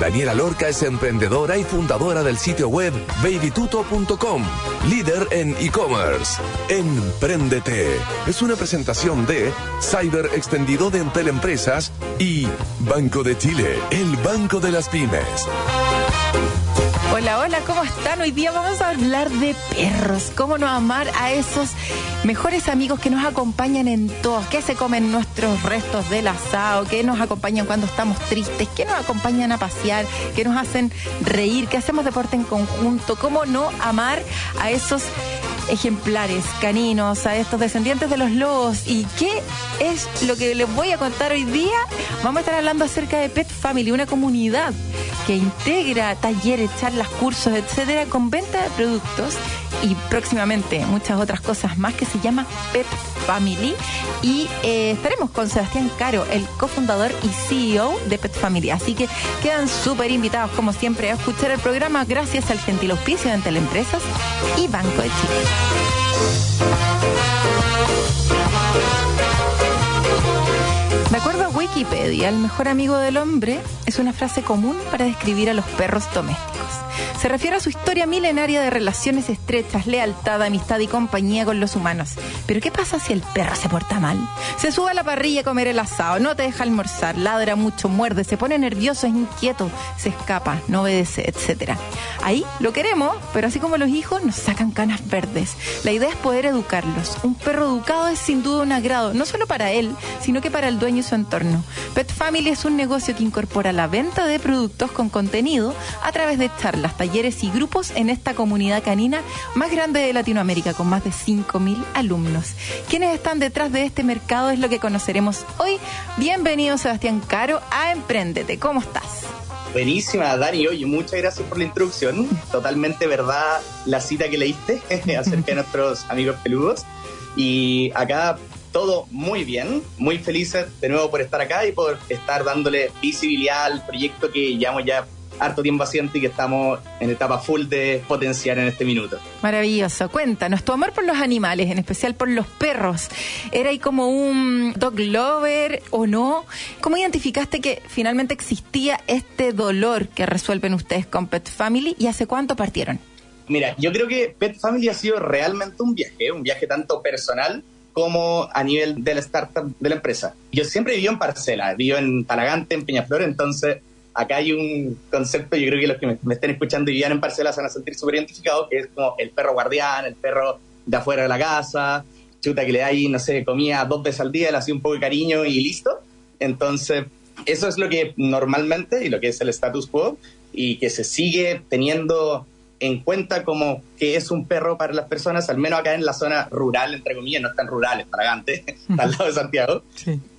Daniela Lorca es emprendedora y fundadora del sitio web babytuto.com, líder en e-commerce. Empréndete es una presentación de Cyber Extendido de Entel Empresas y Banco de Chile, el banco de las pymes. Hola, hola, ¿cómo están? Hoy día vamos a hablar de perros. ¿Cómo no amar a esos mejores amigos que nos acompañan en todos? Que se comen nuestros restos del asado, que nos acompañan cuando estamos tristes, que nos acompañan a pasear, que nos hacen reír, que hacemos deporte en conjunto. ¿Cómo no amar a esos ejemplares caninos, a estos descendientes de los lobos. ¿Y qué es lo que les voy a contar hoy día? Vamos a estar hablando acerca de Pet Family, una comunidad que integra talleres, charlas, cursos, etcétera, con venta de productos y próximamente muchas otras cosas más que se llama Pet Family. Y eh, estaremos con Sebastián Caro, el cofundador y CEO de Pet Family. Así que quedan súper invitados, como siempre, a escuchar el programa gracias al gentil auspicio de Teleempresas y Banco de Chile. De acuerdo a Wikipedia, el mejor amigo del hombre es una frase común para describir a los perros domésticos. Se refiere a su historia milenaria de relaciones estrechas, lealtad, amistad y compañía con los humanos. Pero ¿qué pasa si el perro se porta mal? Se sube a la parrilla a comer el asado, no te deja almorzar, ladra mucho, muerde, se pone nervioso, es inquieto, se escapa, no obedece, etc. Ahí lo queremos, pero así como los hijos nos sacan canas verdes. La idea es poder educarlos. Un perro educado es sin duda un agrado, no solo para él, sino que para el dueño y su entorno. Pet Family es un negocio que incorpora la venta de productos con contenido a través de charlas, talleres y grupos en esta comunidad canina más grande de Latinoamérica, con más de 5.000 alumnos. ¿Quiénes están detrás de este mercado? Es lo que conoceremos hoy. Bienvenido, Sebastián Caro, a Emprendete. ¿Cómo estás? Buenísima, Dani. Oye, muchas gracias por la introducción. Totalmente verdad la cita que leíste acerca de nuestros amigos peludos. Y acá todo muy bien, muy felices de nuevo por estar acá y por estar dándole visibilidad al proyecto que llevamos ya harto tiempo haciendo y que estamos en etapa full de potenciar en este minuto. Maravilloso. Cuéntanos, tu amor por los animales, en especial por los perros, ¿era ahí como un dog lover o no? ¿Cómo identificaste que finalmente existía este dolor que resuelven ustedes con Pet Family y hace cuánto partieron? Mira, yo creo que Pet Family ha sido realmente un viaje, un viaje tanto personal como a nivel de la startup de la empresa. Yo siempre vivo en parcela, vivo en Talagante, en Peñaflor, entonces acá hay un concepto, yo creo que los que me, estén escuchando y vivan en parcelas van a sentir súper identificados, que es como el perro guardián, el perro de afuera de la casa, chuta que le da ahí, no sé, comía dos veces al día, le hacía un poco de cariño y listo. Entonces, eso es lo que normalmente, y lo que es el status quo, y que se sigue teniendo en cuenta como que es un perro para las personas, al menos acá en la zona rural, entre comillas, no es tan rural, es al lado de Santiago.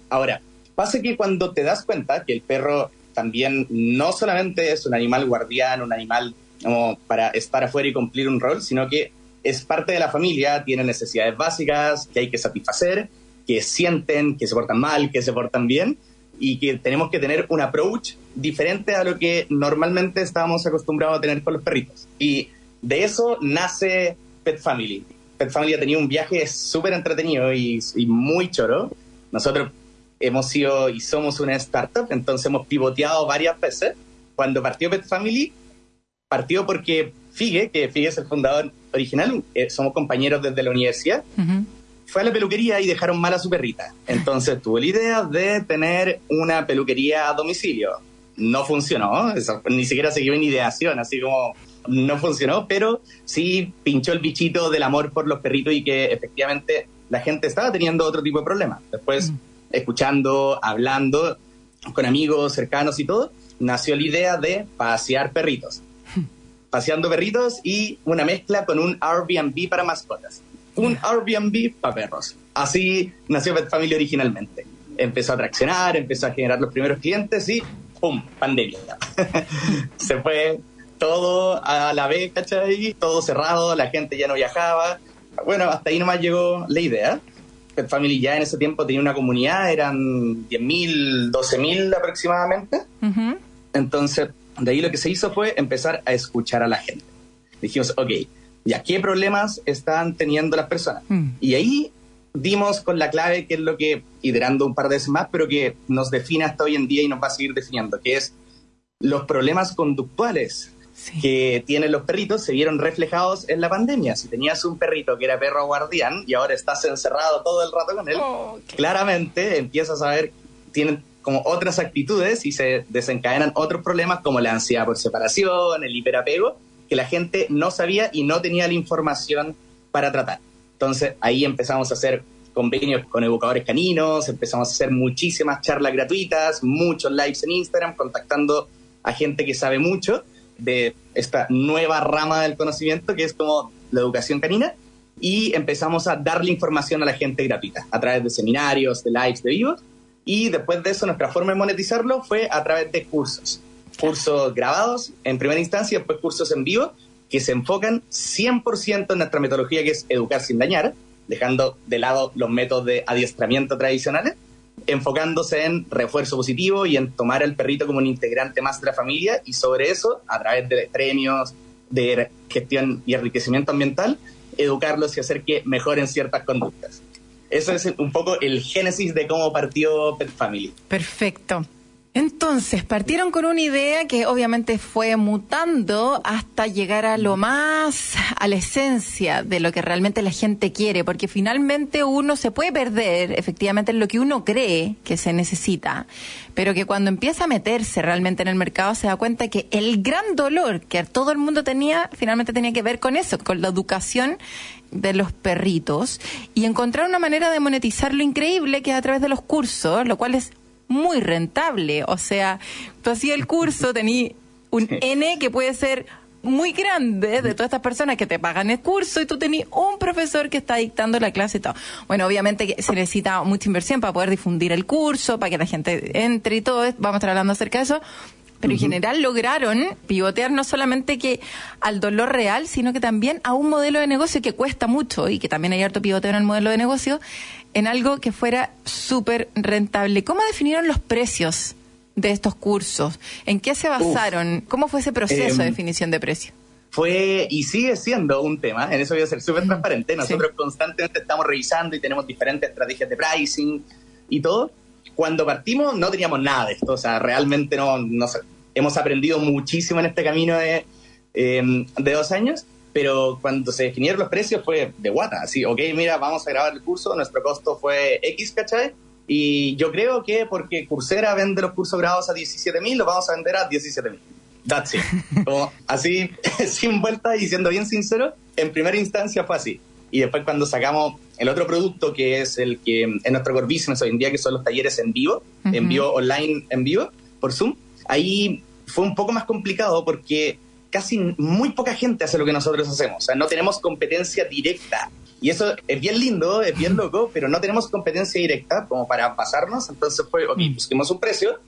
Ahora, pasa que cuando te das cuenta que el perro también no solamente es un animal guardián, un animal como para estar afuera y cumplir un rol, sino que es parte de la familia, tiene necesidades básicas que hay que satisfacer, que sienten, que se portan mal, que se portan bien, y que tenemos que tener un approach diferente a lo que normalmente estábamos acostumbrados a tener con los perritos. Y de eso nace Pet Family. Pet Family ha tenido un viaje súper entretenido y, y, muy choro. Nosotros hemos sido y somos una startup, entonces hemos pivoteado varias veces. Cuando partió Pet Family, partió porque Figue, que Figue es el fundador original, eh, somos compañeros desde la universidad, fue a la peluquería y dejaron mal a su perrita. Entonces tuvo la idea de tener una peluquería a domicilio. No funcionó, ni siquiera se en ideación, así como no funcionó, pero sí pinchó el bichito del amor por los perritos y que efectivamente la gente estaba teniendo otro tipo de problemas. Después escuchando, hablando con amigos cercanos y todo, nació la idea de pasear perritos. Paseando perritos y una mezcla con un Airbnb para mascotas. Un Airbnb para perros. Así nació Pet Family originalmente. Empezó a traccionar, empezó a generar los primeros clientes y ¡pum! Pandemia. Se fue todo a la vez, ¿cachai? Todo cerrado, la gente ya no viajaba. Bueno, hasta ahí nomás llegó la idea. Pet Family ya en ese tiempo tenía una comunidad, eran 10.000, 12.000 aproximadamente. Entonces De ahí lo que se hizo fue empezar a escuchar a la gente. Dijimos, ok, ya, ¿qué problemas están teniendo las personas? Mm. Y ahí dimos con la clave, que es lo que, iterando un par de veces más, pero que nos define hasta hoy en día y nos va a seguir definiendo, que es los problemas conductuales Sí. que tienen los perritos se vieron reflejados en la pandemia. Si tenías un perrito que era perro guardián y ahora estás encerrado todo el rato con él, Oh, claramente empiezas a ver, tienen como otras actitudes y se desencadenan otros problemas como la ansiedad por separación, el hiperapego, que la gente no sabía y no tenía la información para tratar. Entonces ahí empezamos a hacer convenios con educadores caninos, empezamos a hacer muchísimas charlas gratuitas, muchos lives en Instagram, contactando a gente que sabe mucho de esta nueva rama del conocimiento que es como la educación canina y empezamos a darle información a la gente gratuita a través de seminarios, de lives, de vivos y después de eso nuestra forma de monetizarlo fue a través de cursos, cursos grabados en primera instancia y después cursos en vivo que se enfocan 100% en nuestra metodología que es educar sin dañar, dejando de lado los métodos de adiestramiento tradicionales enfocándose en refuerzo positivo y en tomar al perrito como un integrante más de la familia y sobre eso, a través de premios, de gestión y enriquecimiento ambiental, educarlos y hacer que mejoren ciertas conductas. Eso es un poco el génesis de cómo partió Pet Family. Perfecto. Entonces, partieron con una idea que obviamente fue mutando hasta llegar a lo más, a la esencia de lo que realmente la gente quiere, porque finalmente uno se puede perder efectivamente en lo que uno cree que se necesita, pero que cuando empieza a meterse realmente en el mercado se da cuenta que el gran dolor que todo el mundo tenía finalmente tenía que ver con eso, con la educación de los perritos y encontrar una manera de monetizarlo increíble que es a través de los cursos, lo cual es muy rentable. O sea, tú hacías el curso, tenías un N que puede ser muy grande de todas estas personas que te pagan el curso y tú tenías un profesor que está dictando la clase y todo. Bueno, obviamente que se necesita mucha inversión para poder difundir el curso, para que la gente entre y todo. Vamos a estar hablando acerca de eso. Pero en general lograron pivotear no solamente que al dolor real, sino que también a un modelo de negocio que cuesta mucho y que también hay harto pivoteo en el modelo de negocio, en algo que fuera súper rentable. ¿Cómo definieron los precios de estos cursos? ¿En qué se basaron? ¿Cómo fue ese proceso de Em, definición de precio? Fue y sigue siendo un tema, en eso voy a ser súper transparente. Nosotros constantemente estamos revisando y tenemos diferentes estrategias de pricing y todo. Cuando partimos no teníamos nada de esto, o sea, realmente no, no sé, hemos aprendido muchísimo en este camino de, eh, de dos años, pero cuando se definieron los precios fue de guata, así, ok, mira, vamos a grabar el curso, nuestro costo fue X, ¿cachai? Y yo creo que porque Coursera vende los cursos grabados a 17 mil, los vamos a vender a 17 mil. That's it. Como así, sin vuelta y siendo bien sincero, en primera instancia fue así. Y después cuando sacamos el otro producto que es el que es nuestro core business hoy en día, que son los talleres en vivo, en Ujú. vivo online, en vivo, por Zoom, ahí fue un poco más complicado porque casi muy poca gente hace lo que nosotros hacemos. O sea, no tenemos competencia directa. Y eso es bien lindo, es bien loco, pero no tenemos competencia directa como para pasarnos. Entonces fue, ok, busquemos un precio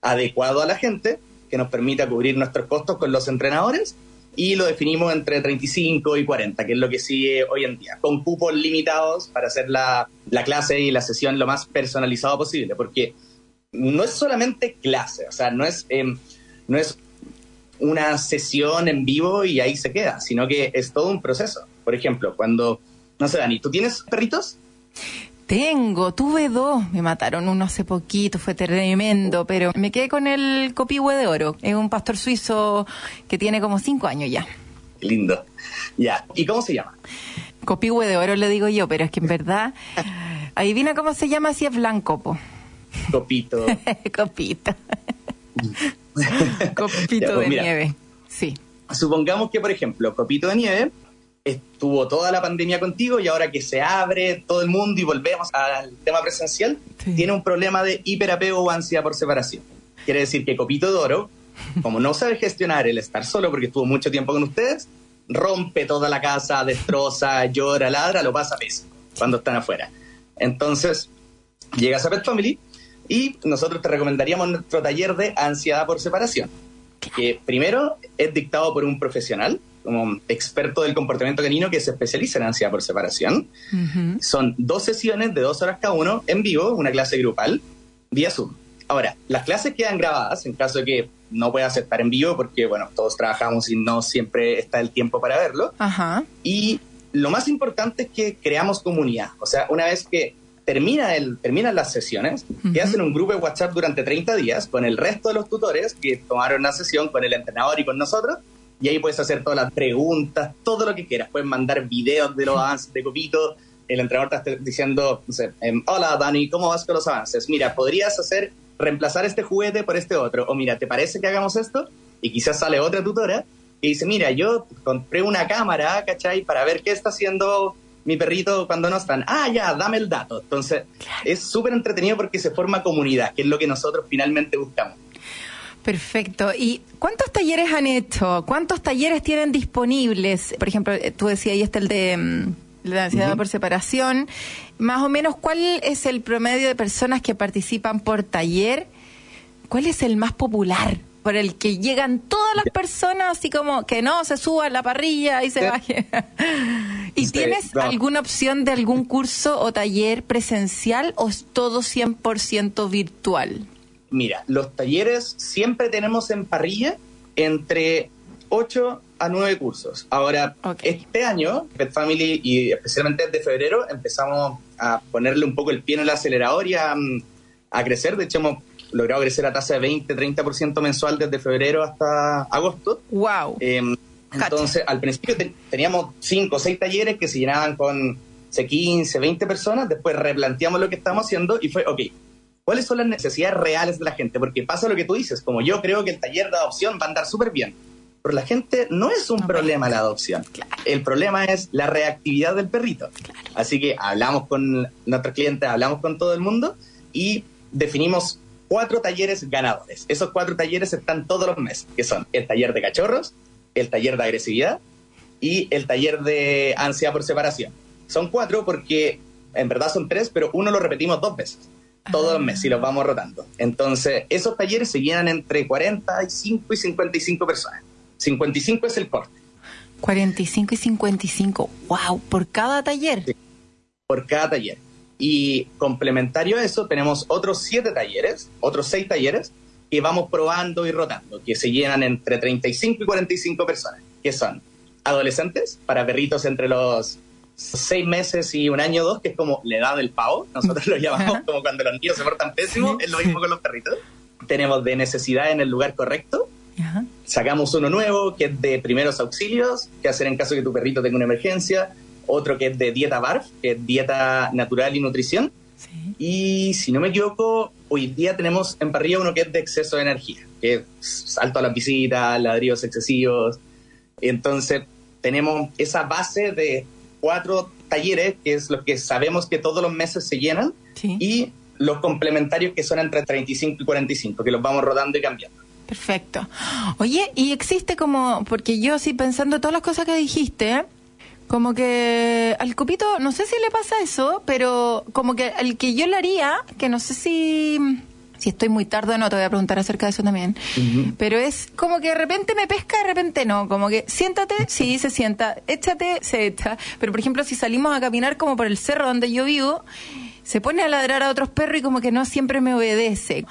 adecuado a la gente que nos permita cubrir nuestros costos con los entrenadores y lo definimos entre 35 y 40, que es lo que sigue hoy en día, con cupos limitados para hacer la, la clase y la sesión lo más personalizado posible, porque no es solamente clase, o sea, no es, em, no es una sesión en vivo y ahí se queda, sino que es todo un proceso. Por ejemplo, cuando, no sé, Dani, ¿tú tienes perritos? Tengo, tuve dos, me mataron uno hace poquito, fue tremendo, pero me quedé con el copihue de oro. Es un pastor suizo que tiene como cinco años ya. Qué lindo. Ya, ¿y cómo se llama? Copihue de oro le digo yo, pero es que en verdad, adivina cómo se llama si es blanco, po. Copito. Copito. Copito Ya, pues de mira. nieve. Sí. Supongamos que, por ejemplo, Copito de Nieve estuvo toda la pandemia contigo y ahora que se abre todo el mundo y volvemos al tema presencial, Sí. tiene un problema de hiperapego o ansiedad por separación. Quiere decir que Copito de Oro, como no sabe gestionar el estar solo porque estuvo mucho tiempo con ustedes, rompe toda la casa, destroza, llora, ladra, lo pasa pésimo cuando están afuera. Entonces, llegas a Pet Family y nosotros te recomendaríamos nuestro taller de ansiedad por separación que primero es dictado por un profesional, como experto del comportamiento canino que se especializa en ansiedad por separación. Ujú. Son dos sesiones de dos horas cada uno en vivo, una clase grupal, vía Zoom. Ahora, las clases quedan grabadas en caso de que no puedas estar en vivo porque, bueno, todos trabajamos y no siempre está el tiempo para verlo. Y lo más importante es que creamos comunidad. O sea, una vez que termina el, terminan las sesiones, que hacen un grupo de WhatsApp durante 30 días con el resto de los tutores que tomaron la sesión con el entrenador y con nosotros. Y ahí puedes hacer todas las preguntas, todo lo que quieras. Puedes mandar videos de los avances de Copito. El entrenador te está diciendo, no sé, em, hola Dani, ¿cómo vas con los avances? Mira, podrías hacer, reemplazar este juguete por este otro. O mira, ¿te parece que hagamos esto? Y quizás sale otra tutora y dice, mira, yo compré una cámara, ¿cachai? Para ver qué está haciendo mi perrito cuando no están. Ah, ya, dame el dato. Entonces, es súper entretenido porque se forma comunidad, que es lo que nosotros finalmente buscamos. Perfecto. ¿Y cuántos talleres han hecho? ¿Cuántos talleres tienen disponibles? Por ejemplo, eh, tú decías, ahí está el de mm, la ansiedad por separación. Más o menos, ¿cuál es el promedio de personas que participan por taller? ¿Cuál es el más popular? Por el que llegan todas las personas, así como que no, se suba a la parrilla y se baje. ¿Y Sí, tienes no. alguna opción de algún curso o taller presencial o es todo 100% virtual? Mira, los talleres siempre tenemos en parrilla entre 8 a 9 cursos. Ahora, este año, Pet Family y especialmente desde febrero, empezamos a ponerle un poco el pie en el acelerador y a, mm, a crecer. De hecho, hemos logrado crecer a tasa de 20-30% mensual desde febrero hasta agosto. ¡Wow! Eh, Cacha. entonces, al principio te- teníamos 5 o 6 talleres que se llenaban con sé, 15, 20 personas. Después replanteamos lo que estamos haciendo y fue, ok, ¿cuáles son las necesidades reales de la gente? Porque pasa lo que tú dices, como yo creo que el taller de adopción va a andar súper bien. Pero la gente no es un No, problema la adopción. Claro. El problema es la reactividad del perrito. Así que hablamos con nuestros clientes, hablamos con todo el mundo y definimos cuatro talleres ganadores. Esos cuatro talleres están todos los meses, que son el taller de cachorros, el taller de agresividad y el taller de ansiedad por separación. Son cuatro porque en verdad son tres, pero uno lo repetimos dos veces, todos los meses y los vamos rotando. Entonces, esos talleres se llenan entre 45 y 55 personas. 55 es el corte. 45 y 55. ¡Wow! Por cada taller. Sí. por cada taller. Y complementario a eso, tenemos otros siete talleres, otros seis talleres, que vamos probando y rotando, que se llenan entre 35 y 45 personas, que son adolescentes, para perritos entre los seis meses y un año o dos, que es como la edad del pavo, nosotros lo llamamos como cuando los niños se portan pésimo, es lo mismo con los perritos. Tenemos de necesidad en el lugar correcto, Ajá. sacamos uno nuevo que es de primeros auxilios, que hacer en caso que tu perrito tenga una emergencia, otro que es de dieta BARF, que es dieta natural y nutrición, Sí. y si no me equivoco, hoy día tenemos en parrilla uno que es de exceso de energía, que es salto a las visitas, ladrillos excesivos, entonces tenemos esa base de cuatro talleres, que es lo que sabemos que todos los meses se llenan, Sí. y los complementarios que son entre 35 y 45, que los vamos rodando y cambiando. Perfecto. Oye, y existe como, porque yo así pensando todas las cosas que dijiste, como que al copito, no sé si le pasa eso, pero como que el que yo le haría, que no sé si, si estoy muy tarde o no, te voy a preguntar acerca de eso también, pero es como que de repente me pesca, de repente no, como que siéntate, sí, se sienta, échate, se echa, pero por ejemplo si salimos a caminar como por el cerro donde yo vivo, se pone a ladrar a otros perros y como que no siempre me obedece.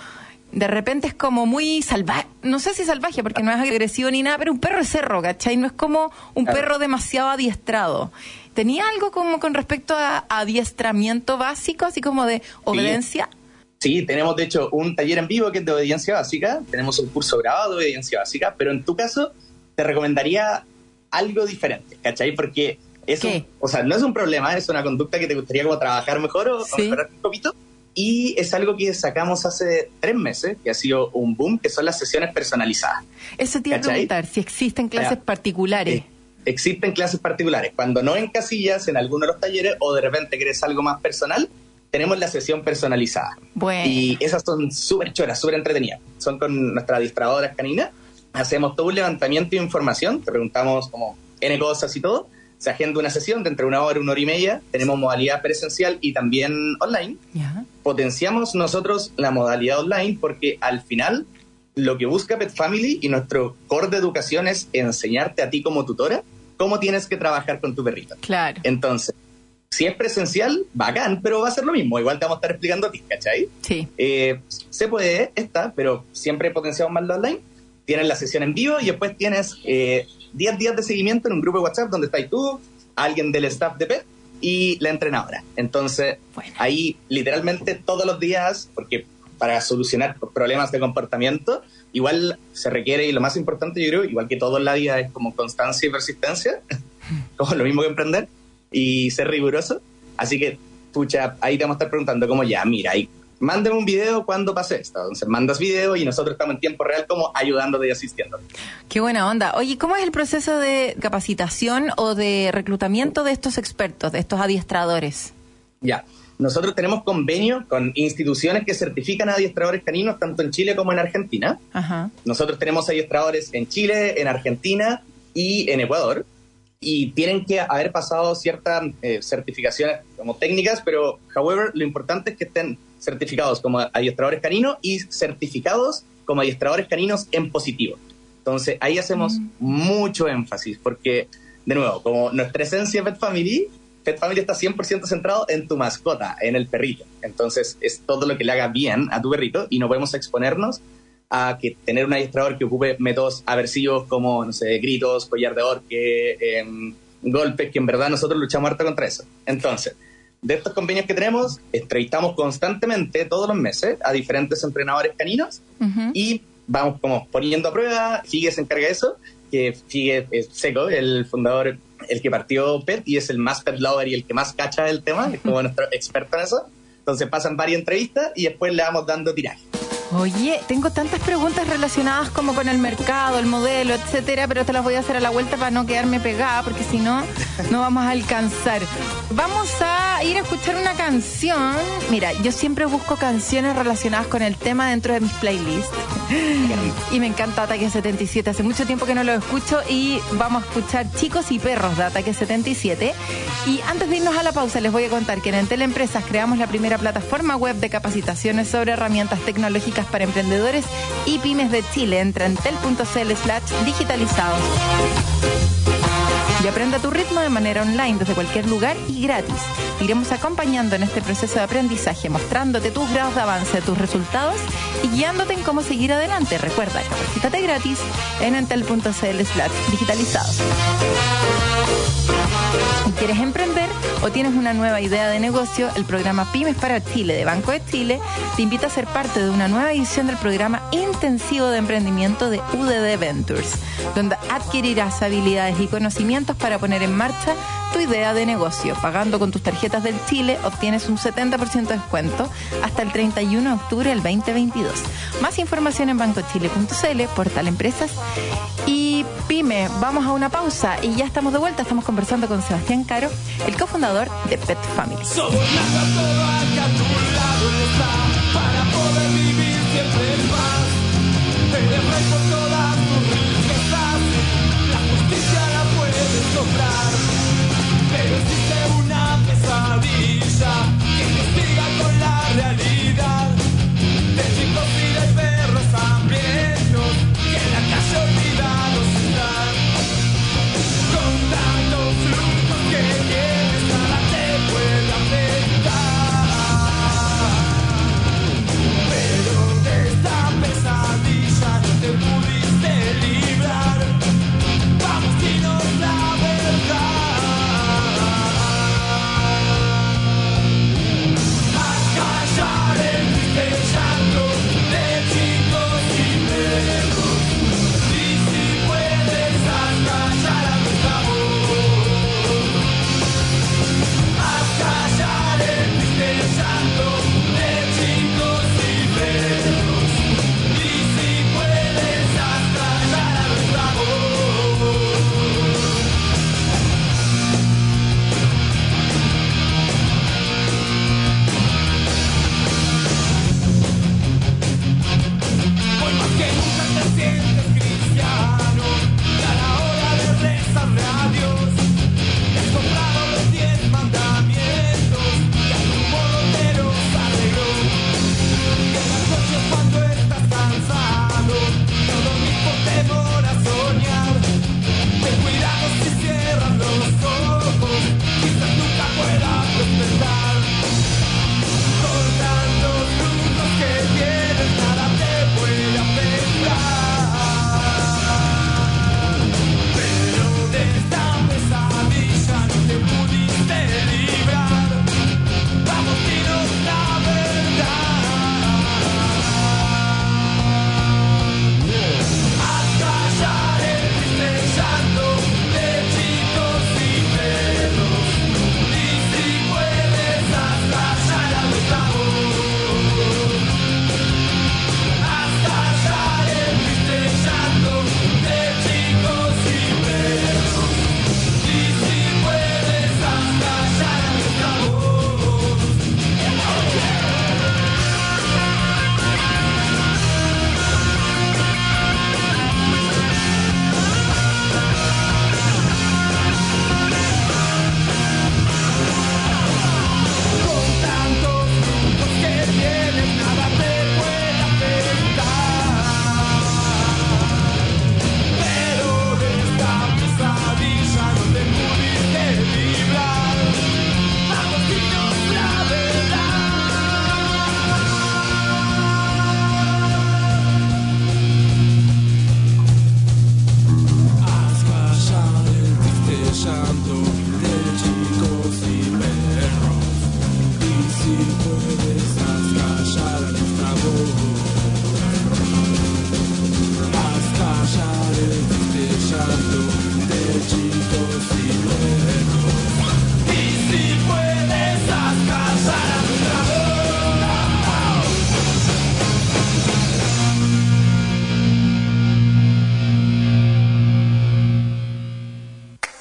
De repente es como muy salvaje, no sé si salvaje porque no es agresivo ni nada, pero un perro de cerro, ¿cachai? No es como un Claro. perro demasiado adiestrado. ¿Tenía algo como con respecto a adiestramiento básico, así como de obediencia? Sí, tenemos de hecho un taller en vivo que es de obediencia básica, tenemos un curso grabado de obediencia básica, pero en tu caso te recomendaría algo diferente, ¿cachai? Porque es un- o sea, no es un problema, es una conducta que te gustaría como trabajar mejor o, o Sí. mejorar un poquito. Y es algo que sacamos hace tres meses, que ha sido un boom, que son las sesiones personalizadas. Eso te iba a preguntar, si existen clases Ya. particulares. Eh, existen clases particulares. Cuando no en casillas, en alguno de los talleres, o de repente querés algo más personal, tenemos la sesión personalizada. Bueno. Y esas son súper choras, súper entretenidas. Son con nuestras distradoras caninas. Hacemos todo un levantamiento de información, te preguntamos como N cosas y todo. Se agenda una sesión de entre una hora y una hora y media. Tenemos modalidad presencial y también online. Potenciamos nosotros la modalidad online porque al final lo que busca Pet Family y nuestro core de educación es enseñarte a ti como tutora cómo tienes que trabajar con tu perrito. Claro. Entonces, Si es presencial, bacán, pero va a ser lo mismo. Igual te vamos a estar explicando a ti, ¿cachai? Sí. Eh, se puede, esta, pero siempre potenciado más lo online. Tienes la sesión en vivo y después tienes eh, 10 días de seguimiento en un grupo de WhatsApp donde estás tú, alguien del staff de PET y la entrenadora. Entonces, Bueno. ahí literalmente todos los días, porque para solucionar problemas de comportamiento, igual se requiere, y lo más importante yo creo, igual que todo en la vida es como constancia y persistencia, como lo mismo que emprender, y ser riguroso. Así que, pucha, ahí te vamos a estar preguntando como ya, mira, ahí, mándame un video cuando pase esto. Entonces mandas video y nosotros estamos en tiempo real como ayudándote y asistiéndote. Qué buena onda. Oye, ¿cómo es el proceso de capacitación o de reclutamiento de estos expertos, de estos adiestradores? Ya. Nosotros tenemos convenio con instituciones que certifican a adiestradores caninos tanto en Chile como en Argentina. Ajá. Nosotros tenemos adiestradores en Chile, en Argentina y en Ecuador. Y tienen que haber pasado ciertas eh, certificaciones como técnicas, pero, however, lo importante es que estén certificados como adiestradores caninos y certificados como adiestradores caninos en positivo. Entonces, ahí hacemos mucho énfasis, porque, de nuevo, como nuestra esencia Pet Family, Pet Family está 100% centrado en tu mascota, en el perrito. Entonces, es todo lo que le haga bien a tu perrito y no podemos exponernos a que tener un adiestrador que ocupe métodos aversivos como, no sé, gritos, collar de orque, em, golpes, que en verdad nosotros luchamos harto contra eso. Entonces, de estos convenios que tenemos, entrevistamos constantemente, todos los meses, a diferentes entrenadores caninos Ujú. y vamos como poniendo a prueba, Figue se encarga de eso, que Figue es seco, el fundador, el que partió PET y es el más pet lover y el que más cacha del tema, es como nuestro experto en eso. Entonces pasan varias entrevistas y después le vamos dando tiraje. Oye, tengo tantas preguntas relacionadas como con el mercado, el modelo, etcétera, pero te las voy a hacer a la vuelta para no quedarme pegada, porque si no, no vamos a alcanzar. Vamos a ir a escuchar una canción. Mira, yo siempre busco canciones relacionadas con el tema dentro de mis playlists. Y me encanta Ataque 77. Hace mucho tiempo que no lo escucho y vamos a escuchar Chicos y Perros de Ataque 77. Y antes de irnos a la pausa, les voy a contar que en Entel Empresas creamos la primera plataforma web de capacitaciones sobre herramientas tecnológicas para emprendedores y pymes de Chile. Entra en tel.cl slash digitalizados. Y aprende a tu ritmo de manera online desde cualquier lugar y gratis. Te iremos acompañando en este proceso de aprendizaje, mostrándote tus grados de avance, tus resultados y guiándote en cómo seguir adelante. Recuerda, capacítate gratis en entel.cl digitalizados. Quieres emprender o tienes una nueva idea de negocio, el programa Pymes para Chile de Banco de Chile. Te invita a ser parte de una nueva edición del programa intensivo de emprendimiento de UDD Ventures, donde adquirirás habilidades y conocimientos para poner en marcha tu idea de negocio. Pagando con tus tarjetas del Chile obtienes un 70% de descuento hasta el 31 de octubre del 2022. Más información en bancochile.cl, portal empresas y Pyme. Vamos a una pausa y ya estamos de vuelta. Estamos conversando con Sebastián Caro, el cofundador de Pet Family. Somos a tu lado está para poder vivir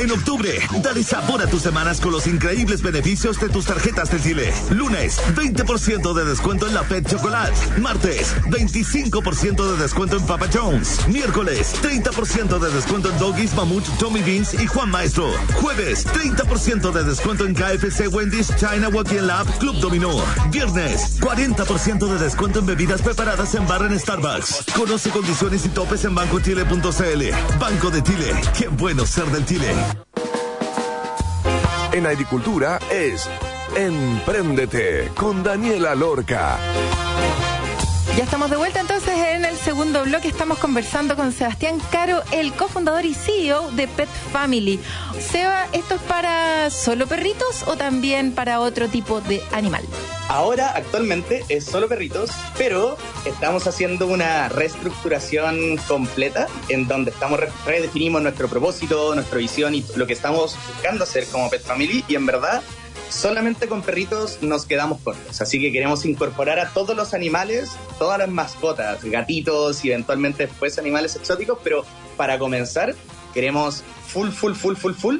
En octubre, dale sabor a tus semanas con los increíbles beneficios de tus tarjetas de Chile. Lunes, 20% de descuento en la Pet Chocolate. Martes, 25% de descuento en Papa Jones. Miércoles, 30% de descuento en Doggies, Mamut, Tommy Beans y Juan Maestro. Jueves, 30% de descuento en KFC, Wendy's, China Walking Lab, Club Dominó. Viernes, 40% de descuento en bebidas preparadas en bar en Starbucks. Conoce condiciones y topes en bancochile.cl. Banco de Chile. Qué bueno ser del Chile. En agricultura es Empréndete con Daniela Lorca. Ya estamos de vuelta entonces en segundo bloque. Estamos conversando con Sebastián Caro, el cofundador y CEO de Pet Family. Seba, ¿esto es para solo perritos o también para otro tipo de animal? Ahora, actualmente, es solo perritos, pero estamos haciendo una reestructuración completa en donde estamos re- redefinimos nuestro propósito, nuestra visión y lo que estamos buscando hacer como Pet Family. Y en verdad, solamente con perritos nos quedamos cortos. Así que queremos incorporar a todos los animales, todas las mascotas, gatitos y eventualmente después animales exóticos, pero para comenzar, queremos full, full, full, full, full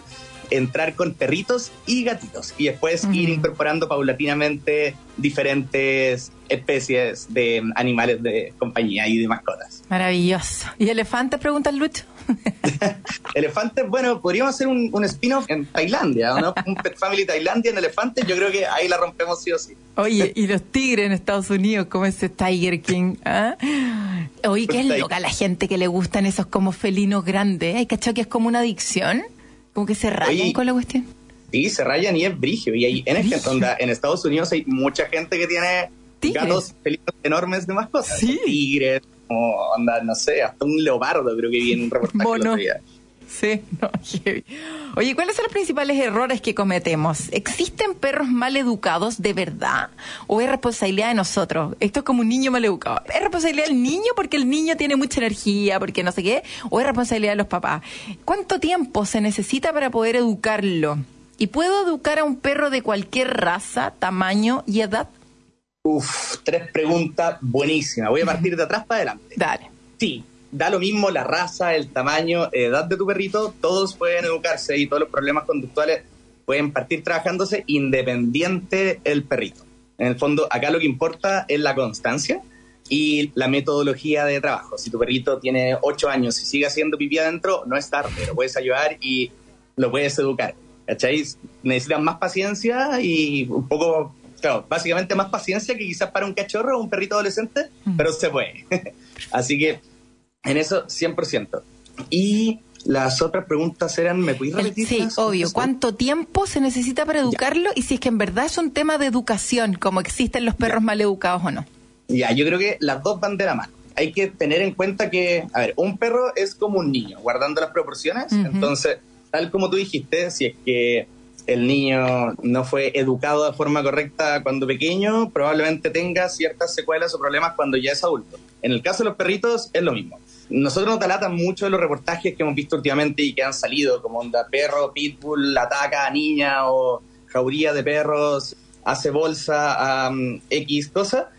entrar con perritos y gatitos y después ir incorporando paulatinamente diferentes especies de animales de compañía y de mascotas. Maravilloso. ¿Y elefantes? Pregunta Lucho. Elefantes, bueno, podríamos hacer un, un spin-off en Tailandia, ¿no? Un Pet Family Tailandia en elefantes, yo creo que ahí la rompemos sí o sí. Oye, y los tigres en Estados Unidos, como ese Tiger King. ¿ah? Oye, qué Los loca la gente que le gustan esos como felinos grandes. ¿Hay cachado que es como una adicción? Como que se rayan Oye, con la cuestión. Sí, se rayan y es brigio. Y ahí, en, este, onda, en Estados Unidos hay mucha gente que tiene Tigres. gatos felinos enormes de mascotas. Sí. Tigres, como onda, no sé, hasta un leopardo creo que vi en un reportaje el otro. Sí, no, heavy. Oye, ¿cuáles son los principales errores que cometemos? ¿Existen perros mal educados de verdad? ¿O es responsabilidad de nosotros? Esto es como un niño mal educado. ¿Es responsabilidad del niño porque el niño tiene mucha energía, porque no sé qué? ¿O es responsabilidad de los papás? ¿Cuánto tiempo se necesita para poder educarlo? ¿Y puedo educar a un perro de cualquier raza, tamaño y edad? Uf, tres preguntas buenísimas. Voy a partir de atrás para adelante. Dale. Sí, da lo mismo la raza, el tamaño, edad de tu perrito, todos pueden educarse y todos los problemas conductuales pueden partir trabajándose independiente el perrito. En el fondo, acá lo que importa es la constancia y la metodología de trabajo. Si tu perrito tiene ocho años y sigue haciendo pipí adentro, no es tarde, lo puedes ayudar y lo puedes educar. ¿Cachai? Necesitan más paciencia y un poco, claro, básicamente más paciencia que quizás para un cachorro o un perrito adolescente, pero se puede. Así que en eso 100%. Y las otras preguntas eran, ¿me puedes El- repetir? sí, obvio. ¿Cuánto tiempo se necesita para educarlo? Y si es que en verdad es un tema de educación, como existen los perros mal educados o no. Ya, yo creo que las dos van de la mano. Hay que tener en cuenta que, a ver, un perro es como un niño, guardando las proporciones. Entonces, tal como tú dijiste, si es que el niño no fue educado de forma correcta cuando pequeño, probablemente tenga ciertas secuelas o problemas cuando ya es adulto. En el caso de los perritos es lo mismo. Nosotros nos talatan mucho de los reportajes que hemos visto últimamente y que han salido, como onda perro, pitbull, ataca a niña o jauría de perros, hace bolsa a mm, X cosa,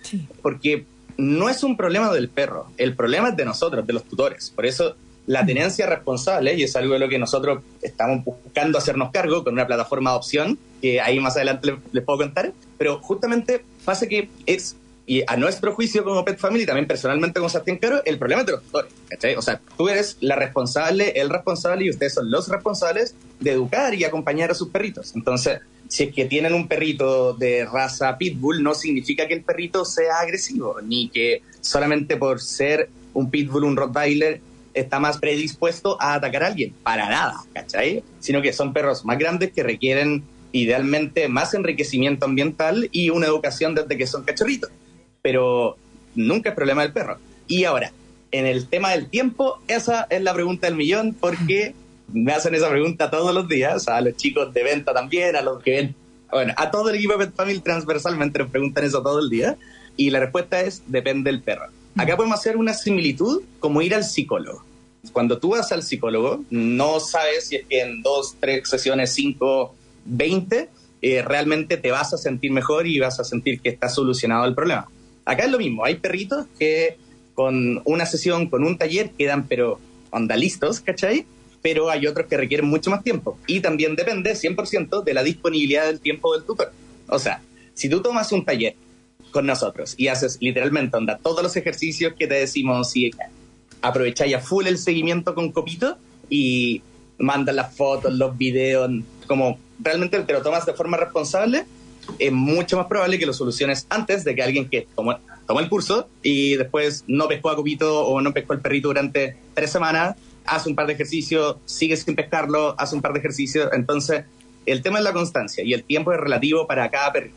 porque no es un problema del perro, el problema es de nosotros, de los tutores. Por eso la tenencia responsable, y es algo de lo que nosotros estamos buscando hacernos cargo con una plataforma de opción, que ahí más adelante les, les puedo contar, pero justamente pasa que es, y a nuestro juicio como Pet Family, también personalmente como Sebastián Caro, el problema es de los tutores. ¿cachai? O sea, tú eres la responsable, el responsable, y ustedes son los responsables de educar y acompañar a sus perritos. Entonces, si es que tienen un perrito de raza pitbull, no significa que el perrito sea agresivo, ni que solamente por ser un pitbull, un rottweiler, está más predispuesto a atacar a alguien. Para nada, ¿cachai? Sino que son perros más grandes que requieren idealmente más enriquecimiento ambiental y una educación desde que son cachorritos. Pero nunca es problema del perro. Y ahora, en el tema del tiempo, esa es la pregunta del millón, porque me hacen esa pregunta todos los días, a los chicos de venta también, a los que ven, bueno, a todo el equipo de Pet Family transversalmente nos preguntan eso todo el día, y la respuesta es, depende del perro. Acá podemos hacer una similitud como ir al psicólogo. Cuando tú vas al psicólogo, no sabes si es que en dos, tres sesiones, cinco, veinte, eh, realmente te vas a sentir mejor y vas a sentir que está solucionado el problema. Acá es lo mismo, hay perritos que con una sesión, con un taller, quedan pero onda listos, ¿cachai? Pero hay otros que requieren mucho más tiempo. Y también depende 100% de la disponibilidad del tiempo del tutor. O sea, si tú tomas un taller con nosotros y haces literalmente onda todos los ejercicios que te decimos y aprovecháis a full el seguimiento con Copito y mandas las fotos, los videos, como realmente te lo tomas de forma responsable, es mucho más probable que lo soluciones antes de que alguien que tomó, tomó el curso y después no pescó a Copito o no pescó el perrito durante tres semanas, hace un par de ejercicios, sigue sin pescarlo, hace un par de ejercicios. Entonces, el tema es la constancia y el tiempo es relativo para cada perrito.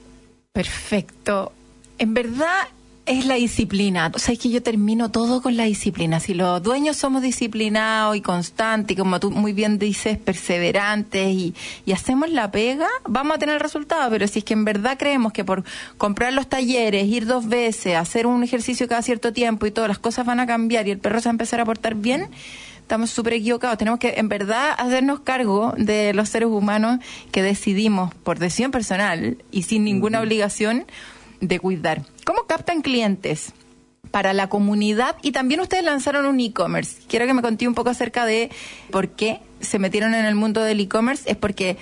Perfecto. En verdad es la disciplina. O sea, es que yo termino todo con la disciplina. Si los dueños somos disciplinados y constantes, y como tú muy bien dices, perseverantes y, y hacemos la pega, vamos a tener el resultado. Pero si es que en verdad creemos que por comprar los talleres, ir dos veces, hacer un ejercicio cada cierto tiempo y todas las cosas van a cambiar y el perro se va a empezar a portar bien, estamos súper equivocados. Tenemos que, en verdad, hacernos cargo de los seres humanos que decidimos, por decisión personal y sin ninguna obligación, de cuidar. ¿Cómo captan clientes? para la comunidad y también ustedes lanzaron un e-commerce. Quiero que me conté un poco acerca de por qué se metieron en el mundo del e-commerce. Es porque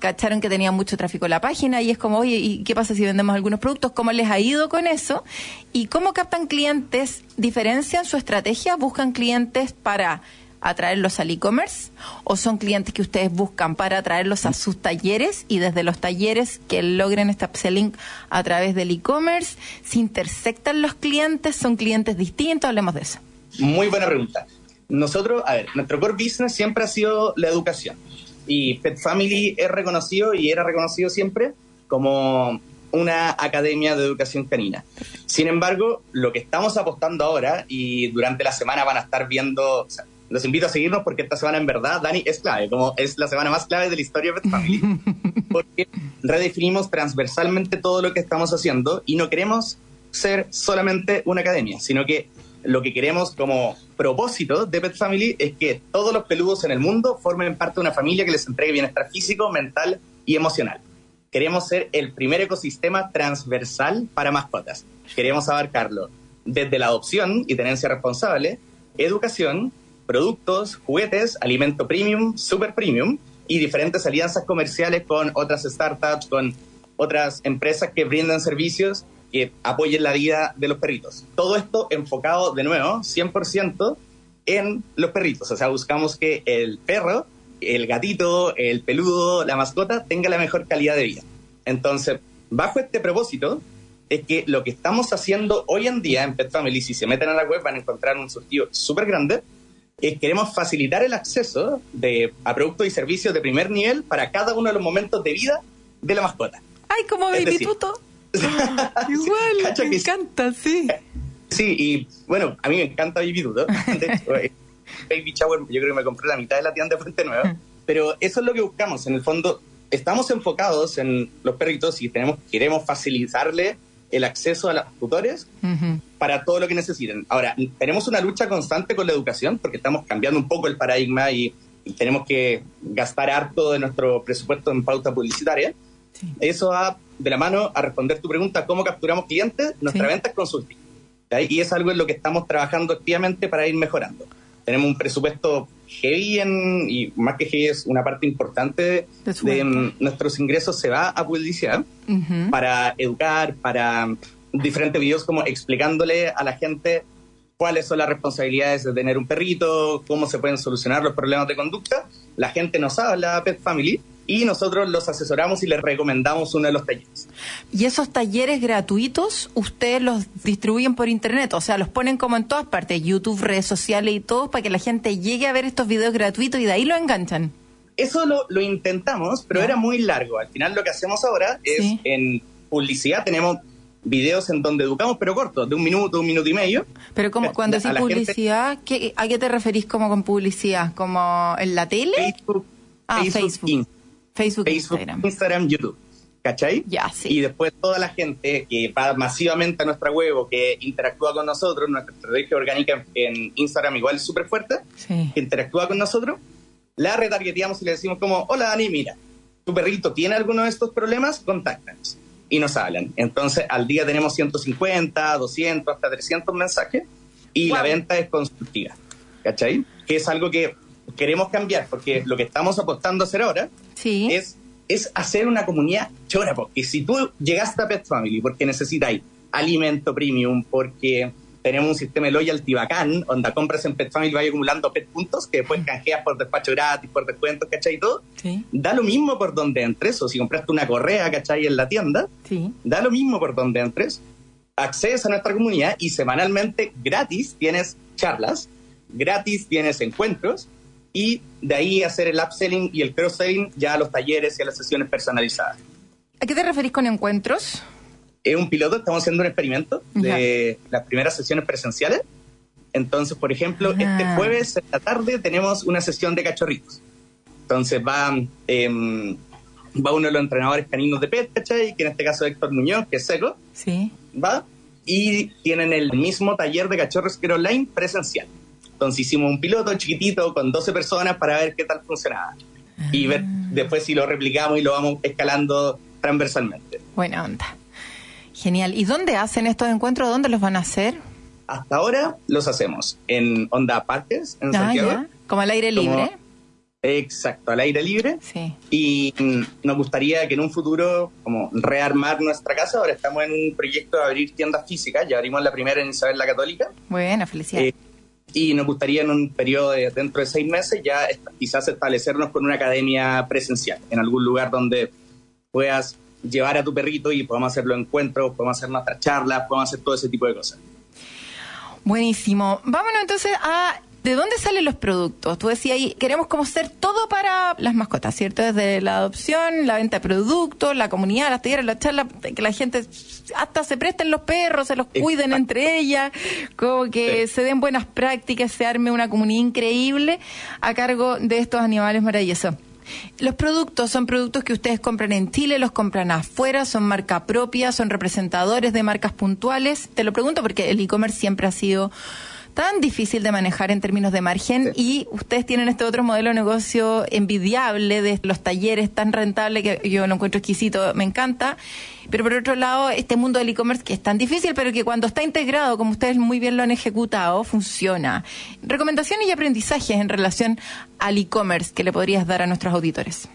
cacharon que tenía mucho tráfico la página y es como, oye, ¿y qué pasa si vendemos algunos productos? ¿Cómo les ha ido con eso? ¿Y cómo captan clientes? ¿Diferencian su estrategia? ¿Buscan clientes para atraerlos al e-commerce o son clientes que ustedes buscan para atraerlos a sus talleres y desde los talleres que logren este upselling a través del e-commerce? ¿Se intersectan los clientes? ¿Son clientes distintos? Hablemos de eso. Muy buena pregunta. Nosotros, a ver, nuestro core business siempre ha sido la educación. Y Pet Family es reconocido y era reconocido siempre como una academia de educación canina. Sin embargo, lo que estamos apostando ahora, y durante la semana van a estar viendo, los invito a seguirnos porque esta semana en verdad, Dani, es clave, como es la semana más clave de la historia de Pet Family. Porque redefinimos transversalmente todo lo que estamos haciendo y no queremos ser solamente una academia, sino que lo que queremos como propósito de Pet Family es que todos los peludos en el mundo formen parte de una familia que les entregue bienestar físico, mental y emocional. Queremos ser el primer ecosistema transversal para mascotas. Queremos abarcarlo desde la adopción y tenencia responsable, educación, productos, juguetes, alimento premium, super premium y diferentes alianzas comerciales con otras startups, con otras empresas que brindan servicios que apoyen la vida de los perritos. Todo esto enfocado de nuevo 100% en los perritos. O sea, buscamos que el perro, el gatito, el peludo, la mascota tenga la mejor calidad de vida. Entonces, bajo este propósito, es que lo que estamos haciendo hoy en día en Pet Family, si se meten a la web van a encontrar un surtido súper grande, es queremos facilitar el acceso de, a productos y servicios de primer nivel para cada uno de los momentos de vida de la mascota. Ay, como Baby Tuto. Igual, Cacha me encanta, sí. Sí, y bueno, a mí me encanta Baby Dudo. De hecho, eh, Baby Shower, yo creo que me compré la mitad de la tienda de Fuente Nueva. Pero eso es lo que buscamos. En el fondo, estamos enfocados en los perritos y tenemos, queremos facilitarle el acceso a los tutores para todo lo que necesiten. Ahora, tenemos una lucha constante con la educación porque estamos cambiando un poco el paradigma y tenemos que gastar harto de nuestro presupuesto en pauta publicitaria. Sí. Eso va de la mano a responder tu pregunta, ¿cómo capturamos clientes? Nuestra Sí. venta es consulting. ¿cachai? Y es algo en lo que estamos trabajando activamente para ir mejorando. Tenemos un presupuesto heavy en, y más que heavy es una parte importante De mm, nuestros ingresos se va a publicidad para educar, para diferentes videos como explicándole a la gente cuáles son las responsabilidades de tener un perrito, cómo se pueden solucionar los problemas de conducta. La gente nos habla, Pet Family, y nosotros los asesoramos y les recomendamos uno de los talleres. Y esos talleres gratuitos, ustedes los distribuyen por internet, o sea, los ponen como en todas partes, YouTube, redes sociales y todo, para que la gente llegue a ver estos videos gratuitos y de ahí lo enganchan. Eso lo, lo intentamos, pero era muy largo. Al final lo que hacemos ahora es Sí. en publicidad tenemos videos en donde educamos, pero cortos, de un minuto, un minuto y medio. Pero como A cuando decís gente- publicidad, ¿qué- ¿a qué te referís como con publicidad? ¿Como en la tele? Facebook, Ah, Facebook, Facebook. Facebook, Facebook, Instagram. Instagram, YouTube. ¿Cachai? Ya, sí. Y después toda la gente que va masivamente a nuestra web o que interactúa con nosotros, nuestra estrategia orgánica en Instagram igual es súper fuerte, Sí. que interactúa con nosotros, la retargeteamos y le decimos como, hola Dani, mira, tu perrito tiene alguno de estos problemas, contáctanos. Y nos hablan. Entonces al día tenemos 150, 200, hasta 300 mensajes y la venta es constructiva. ¿Cachai? Que es algo que queremos cambiar porque lo que estamos apostando a hacer ahora Sí. es, es hacer una comunidad chora, porque si tú llegaste a Pet Family porque necesitáis alimento premium, porque tenemos un sistema de loyalty bacán, donde compras en Pet Family vais acumulando pet puntos que después canjeas por despacho gratis, por descuentos, ¿cachai? Y todo. Sí. Da lo mismo por donde entres, o si compraste una correa, ¿cachai? En la tienda, Sí. da lo mismo por donde entres. Accedes a nuestra comunidad y semanalmente gratis tienes charlas, gratis tienes encuentros y de ahí hacer el upselling y el cross-selling ya a los talleres y a las sesiones personalizadas. ¿A qué te referís con encuentros? Es un piloto, estamos haciendo un experimento de las primeras sesiones presenciales. Entonces, por ejemplo, Ah. este jueves en la tarde tenemos una sesión de cachorritos. Entonces va, em, va uno de los entrenadores caninos de PET, ¿cachai? Que en este caso es Héctor Muñoz, que es seco. Sí. va y tienen el mismo taller de cachorros que online presencial. Entonces hicimos un piloto chiquitito con 12 personas para ver qué tal funcionaba. Y ver después si lo replicamos y lo vamos escalando transversalmente. Buena onda. Genial. ¿Y dónde hacen estos encuentros? ¿Dónde los van a hacer? Hasta ahora los hacemos en Onda Parques, en Ah, Santiago. ya. Como al aire Como- libre. Exacto, al aire libre. Sí. Y mm, nos gustaría que en un futuro, como rearmar nuestra casa. Ahora estamos en un proyecto de abrir tiendas físicas. Ya abrimos la primera en Isabel la Católica. Buena, felicidades. Eh, y nos gustaría en un periodo de dentro de seis meses ya quizás establecernos con una academia presencial, en algún lugar donde puedas llevar a tu perrito y podamos hacer los encuentros, podemos hacer nuestras charlas, podemos hacer todo ese tipo de cosas. Buenísimo. Vámonos entonces a ¿de dónde salen los productos? Tú decías ahí, queremos como ser todo para las mascotas, ¿cierto? Desde la adopción, la venta de productos, la comunidad, las talleres, las charlas, que la gente hasta se presten los perros, se los cuiden Exacto. entre ellas, como que Sí. se den buenas prácticas, se arme una comunidad increíble a cargo de estos animales maravillosos. Los productos son productos que ustedes compran en Chile, los compran afuera, son marca propia, son representadores de marcas puntuales. Te lo pregunto porque el e-commerce siempre ha sido tan difícil de manejar en términos de margen y ustedes tienen este otro modelo de negocio envidiable de los talleres tan rentable que yo lo encuentro exquisito, me encanta. Pero por otro lado, este mundo del e-commerce que es tan difícil, pero que cuando está integrado, como ustedes muy bien lo han ejecutado, funciona. Recomendaciones y aprendizajes en relación al e-commerce que le podrías dar a nuestros auditores.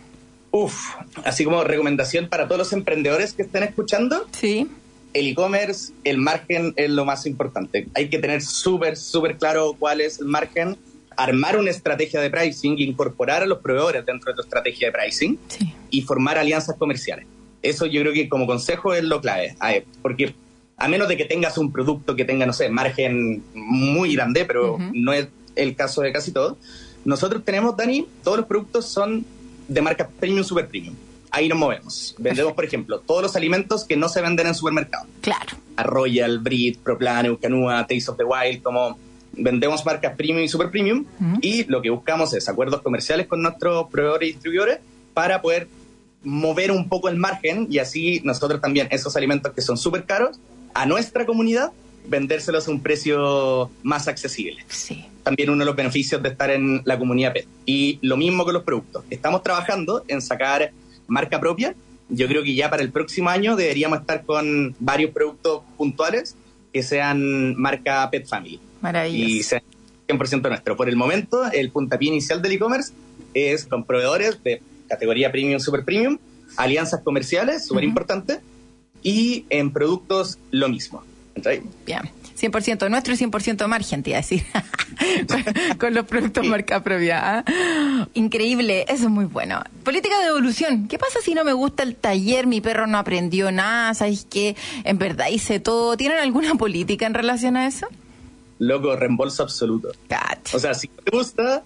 Uf, así como recomendación para todos los emprendedores que estén escuchando, Sí, el e-commerce, el margen es lo más importante. Hay que tener súper, súper claro cuál es el margen, armar una estrategia de pricing, incorporar a los proveedores dentro de tu estrategia de pricing sí. y formar alianzas comerciales. Eso yo creo que como consejo es lo clave, porque a menos de que tengas un producto que tenga, no sé, margen muy grande, pero Ujú. no es el caso de casi todo, nosotros tenemos, Dani, todos los productos son de marca premium, super premium. Ahí nos movemos. Vendemos, por ejemplo, todos los alimentos que no se venden en supermercado. Claro. A Royal, Brit, Proplane, Eucanua, Taste of the Wild, como vendemos marcas premium y super premium Ujú. y lo que buscamos es acuerdos comerciales con nuestros proveedores y distribuidores para poder mover un poco el margen y así nosotros también esos alimentos que son súper caros a nuestra comunidad vendérselos a un precio más accesible. Sí. También uno de los beneficios de estar en la comunidad PET. Y lo mismo con los productos. Estamos trabajando en sacar marca propia. Yo creo que ya para el próximo año deberíamos estar con varios productos puntuales que sean marca Pet Family y Maravilloso. sean 100% nuestro. Por el momento, el puntapié inicial del e-commerce es con proveedores de categoría premium, super premium, alianzas comerciales, súper importante, y en productos lo mismo. Bien. 100% nuestro y 100% margen, te iba a decir. con, con los productos marca propia. ¿ah? Increíble, eso es muy bueno. Política de evolución. ¿Qué pasa si no me gusta el taller? Mi perro no aprendió nada, ¿sabes qué? En verdad hice todo. ¿Tienen alguna política en relación a eso? Loco, reembolso absoluto. O sea, si no te gusta,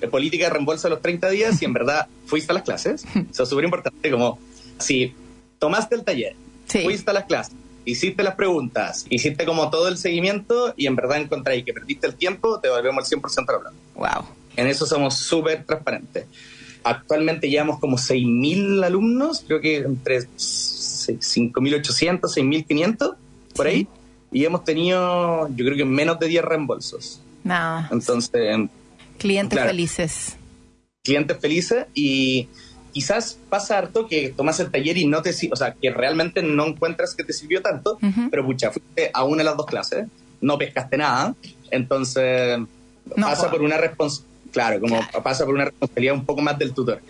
eh, política de reembolso a los 30 días y en verdad fuiste a las clases. Eso es súper importante, como si tomaste el taller, Sí. fuiste a las clases, hiciste las preguntas, hiciste como todo el seguimiento y en verdad encontráis que perdiste el tiempo, te devolvemos el 100% de la plata. Wow. En eso somos súper transparentes. Actualmente llevamos como 6.000 alumnos, creo que entre 5.800, 6.500, por ahí. Y hemos tenido, yo creo que menos de 10 reembolsos. Nada. Entonces, Clientes Claro. felices. clientes felices y quizás pasa harto que tomas el taller y no te o sea, que realmente no encuentras que te sirvió tanto, pero pucha, fuiste a una de las dos clases, no pescaste nada, entonces No, pasa po. por una responsabilidad, claro, como Claro. pasa por una responsabilidad un poco más del tutor.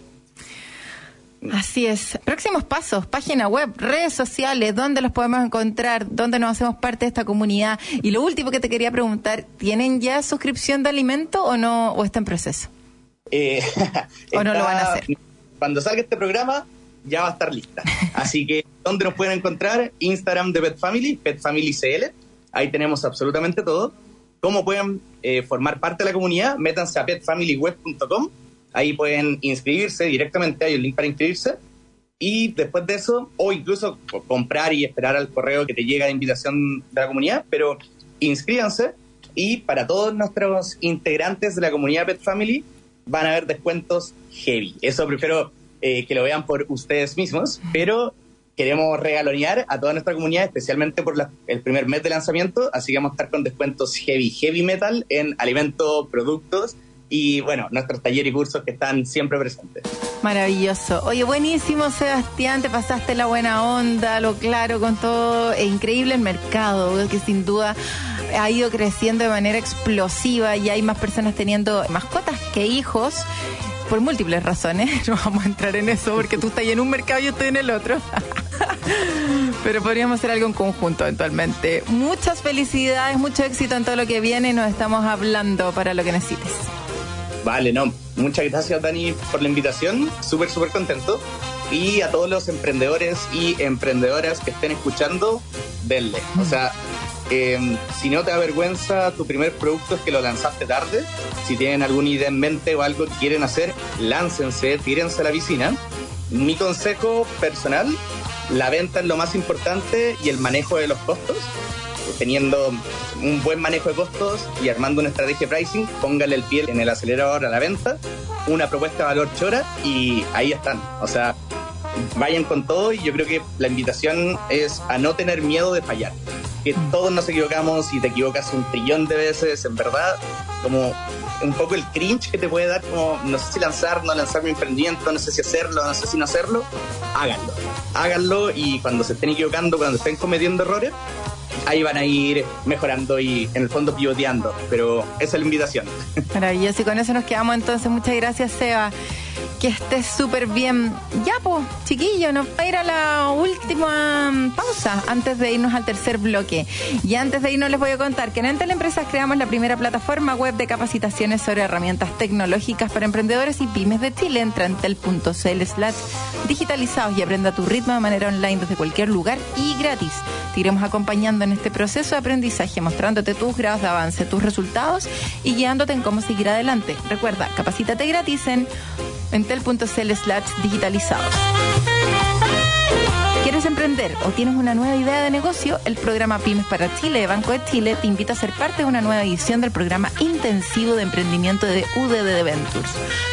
Así es. Próximos pasos, página web, redes sociales, ¿dónde los podemos encontrar? ¿Dónde nos hacemos parte de esta comunidad? Y lo último que te quería preguntar, ¿tienen ya suscripción de alimento o no? ¿O está en proceso? Eh, ¿O no lo van a hacer? Cuando salga este programa, ya va a estar lista. Así que, ¿dónde nos pueden encontrar? Instagram de Pet Family, Pet Family CL. Ahí tenemos absolutamente todo. ¿Cómo pueden eh, formar parte de la comunidad? Métanse a petfamilyweb.com. Ahí pueden inscribirse directamente, hay un link para inscribirse. Y después de eso, o incluso co- comprar y esperar al correo que te llega de invitación de la comunidad, pero inscríbanse. Y para todos nuestros integrantes de la comunidad Pet Family, van a haber descuentos heavy. Eso prefiero eh, que lo vean por ustedes mismos, pero queremos regalonear a toda nuestra comunidad, especialmente por la- el primer mes de lanzamiento, así que vamos a estar con descuentos heavy, heavy metal en alimentos, productos y, bueno, nuestros talleres y cursos que están siempre presentes. Maravilloso. Oye, buenísimo, Sebastián. Te pasaste la buena onda, lo claro con todo. E increíble el mercado, que sin duda ha ido creciendo de manera explosiva y hay más personas teniendo mascotas que hijos. Por múltiples razones, no vamos a entrar en eso porque tú estás en un mercado y yo estoy en el otro. Pero podríamos hacer algo en conjunto eventualmente. Muchas felicidades, mucho éxito en todo lo que viene nos estamos hablando para lo que necesites. Vale, no. Muchas gracias, Dani, por la invitación. Súper, súper contento. Y a todos los emprendedores y emprendedoras que estén escuchando, denle. O sea, eh, si no te da vergüenza, tu primer producto es que lo lanzaste tarde. Si tienen alguna idea en mente o algo que quieren hacer, láncense, tírense a la piscina. Mi consejo personal, la venta es lo más importante y el manejo de los costos teniendo un buen manejo de costos y armando una estrategia de pricing, póngale el pie en el acelerador a la venta, una propuesta de valor chora y ahí están. O sea, vayan con todo y yo creo que la invitación es a no tener miedo de fallar. Que todos nos equivocamos y te equivocas un trillón de veces, en verdad, como un poco el cringe que te puede dar, como no sé si lanzar, no lanzar mi emprendimiento, no sé si hacerlo, no sé si no hacerlo, háganlo. Háganlo y cuando se estén equivocando, cuando estén cometiendo errores, ahí van a ir mejorando y en el fondo pivoteando. Pero esa es la invitación. Maravilloso. Y con eso nos quedamos entonces. Muchas gracias, Seba. Que estés súper bien. Ya, pues, chiquillo, nos va a ir a la última pausa antes de irnos al tercer bloque. Y antes de irnos les voy a contar que en Entel Empresas creamos la primera plataforma web de capacitaciones sobre herramientas tecnológicas para emprendedores y pymes de Chile. Entra en tel.cl slash digitalizados y aprenda tu ritmo de manera online desde cualquier lugar y gratis. Te iremos acompañando en este proceso de aprendizaje, mostrándote tus grados de avance, tus resultados y guiándote en cómo seguir adelante. Recuerda, capacítate gratis en entel.cl slash digitalizados. ¿Quieres emprender o tienes una nueva idea de negocio? El programa Pymes para Chile de Banco de Chile te invita a ser parte de una nueva edición del programa intensivo de emprendimiento de UDD Ventures,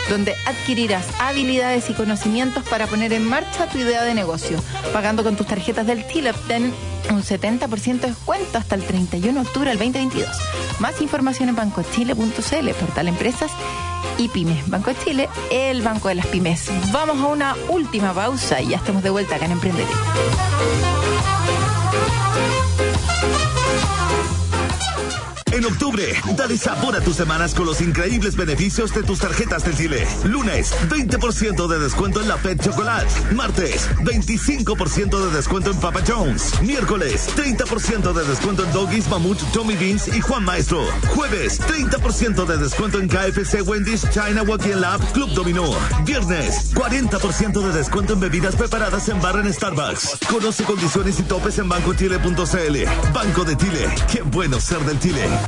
donde adquirirás habilidades y conocimientos para poner en marcha tu idea de negocio. Pagando con tus tarjetas del Chile obtén un 70% de descuento hasta el 31 de octubre del 2022. Más información en bancochile.cl, portal empresas y pymes. Banco de Chile, el banco de las pymes. Vamos a una última pausa y ya estamos de vuelta acá en Emprender. En octubre, dale sabor a tus semanas con los increíbles beneficios de tus tarjetas del Chile. Lunes, 20% de descuento en la Pet Chocolate. Martes, 25% de descuento en Papa Jones. Miércoles, 30% de descuento en Doggies, Mamut, Tommy Beans y Juan Maestro. Jueves, 30% de descuento en KFC, Wendy's, China, Walking Lab, Club Dominó. Viernes, 40% de descuento en bebidas preparadas en barra en Starbucks. Conoce condiciones y topes en bancochile.cl. Banco de Chile. Qué bueno ser del Chile.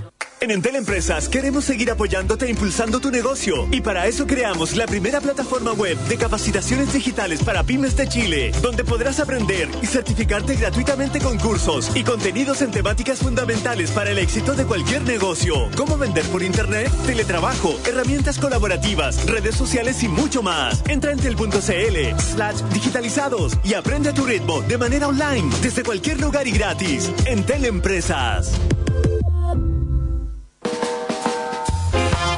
En Entel Empresas queremos seguir apoyándote e impulsando tu negocio y para eso creamos la primera plataforma web de capacitaciones digitales para pymes de Chile, donde podrás aprender y certificarte gratuitamente con cursos y contenidos en temáticas fundamentales para el éxito de cualquier negocio, como vender por internet, teletrabajo, herramientas colaborativas, redes sociales y mucho más. Entra en entel.cl slash digitalizados y aprende a tu ritmo de manera online desde cualquier lugar y gratis. Entel Empresas.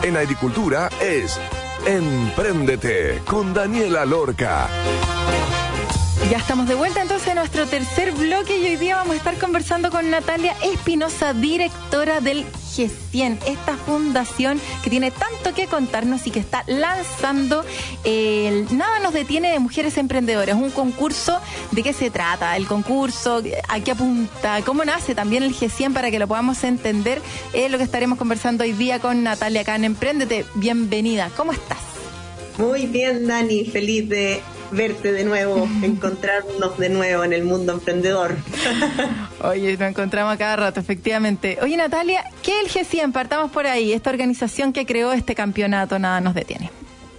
En agricultura es Empréndete con Daniela Lorca. Ya estamos de vuelta entonces en nuestro tercer bloque y hoy día vamos a estar conversando con Natalia Espinosa, directora del G100, esta fundación que tiene tanto que contarnos y que está lanzando el Nada nos detiene de mujeres emprendedoras, un concurso, ¿de qué se trata? El concurso, ¿a qué apunta? ¿Cómo nace también el G100 para que lo podamos entender? Es lo que estaremos conversando hoy día con Natalia acá en Emprendete. Bienvenida, ¿cómo estás? Muy bien, Dani, feliz de verte de nuevo, encontrarnos de nuevo en el mundo emprendedor. Oye, nos encontramos a cada rato, efectivamente. Oye, Natalia, ¿qué es el G100? Partamos por ahí, esta organización que creó este campeonato, nada nos detiene.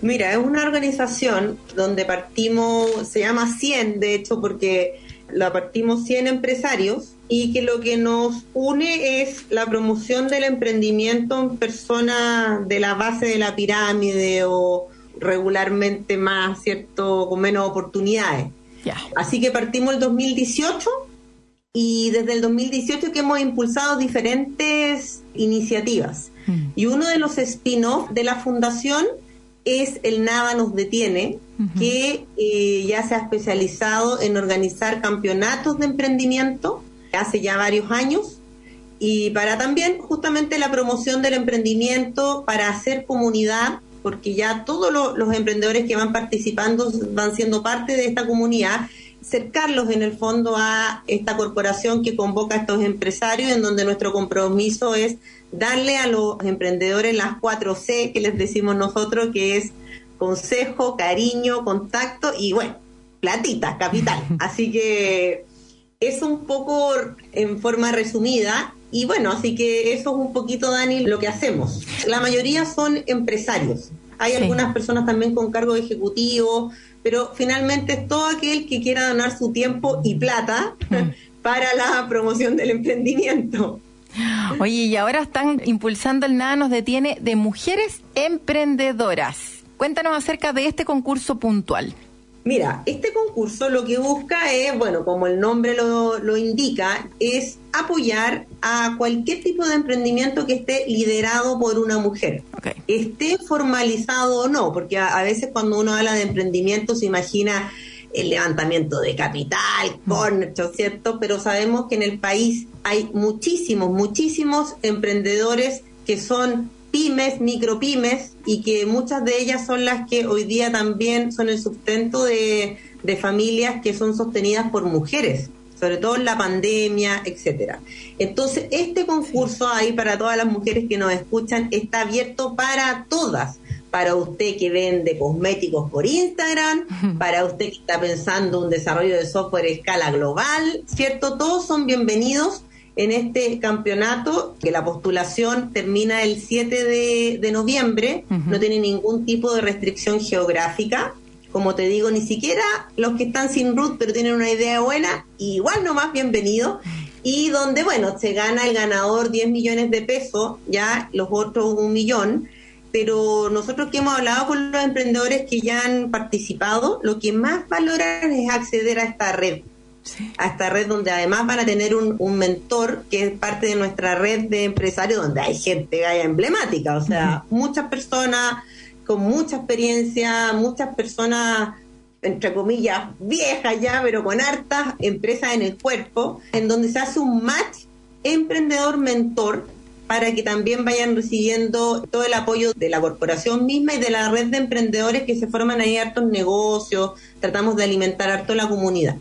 Mira, es una organización donde partimos, se llama 100, de hecho, porque la partimos 100 empresarios y que lo que nos une es la promoción del emprendimiento en personas de la base de la pirámide o regularmente más, ¿cierto?, con menos oportunidades. Así que partimos el 2018 y desde el 2018 que hemos impulsado diferentes iniciativas. Mm. Y uno de los spin-off de la fundación es el Nada nos detiene, que eh, ya se ha especializado en organizar campeonatos de emprendimiento hace ya varios años y para también justamente la promoción del emprendimiento, para hacer comunidad, porque ya todos lo- los emprendedores que van participando van siendo parte de esta comunidad, cercarlos en el fondo a esta corporación que convoca a estos empresarios, en donde nuestro compromiso es darle a los emprendedores las cuatro C que les decimos nosotros, que es consejo, cariño, contacto y bueno, platita, capital. Así que es un poco en forma resumida y bueno, así que eso es un poquito, Dani, lo que hacemos. La mayoría son empresarios. Hay Sí. algunas personas también con cargo ejecutivo, pero finalmente es todo aquel que quiera donar su tiempo y plata para la promoción del emprendimiento. Oye, y ahora están impulsando el Nada nos detiene de mujeres emprendedoras. Cuéntanos acerca de este concurso puntual. Mira, este concurso lo que busca es, bueno, como el nombre lo, lo indica, es apoyar a cualquier tipo de emprendimiento que esté liderado por una mujer. Esté formalizado o no, porque a, a veces cuando uno habla de emprendimiento se imagina el levantamiento de capital, con, ¿cierto? Pero sabemos que en el país hay muchísimos, muchísimos emprendedores que son pymes, micropymes, y que muchas de ellas son las que hoy día también son el sustento de, de familias que son sostenidas por mujeres, sobre todo en la pandemia, etcétera. Entonces, este concurso ahí para todas las mujeres que nos escuchan está abierto para todas. Para usted que vende cosméticos por Instagram, para usted que está pensando un desarrollo de software a escala global, ¿cierto? Todos son bienvenidos en este campeonato, que la postulación termina el 7 de, de noviembre, no tiene ningún tipo de restricción geográfica. Como te digo, ni siquiera los que están sin root pero tienen una idea buena, igual nomás bienvenido. Y donde, bueno, se gana el ganador 10 millones de pesos, ya los otros un millón. Pero nosotros que hemos hablado con los emprendedores que ya han participado, lo que más valoran es acceder a esta red Sí. a esta red donde además van a tener un, un mentor que es parte de nuestra red de empresarios donde hay gente vaya emblemática, o sea, muchas personas con mucha experiencia, muchas personas entre comillas viejas ya, pero con hartas empresas en el cuerpo, en donde se hace un match emprendedor mentor para que también vayan recibiendo todo el apoyo de la corporación misma y de la red de emprendedores que se forman ahí hartos negocios, tratamos de alimentar harto la comunidad.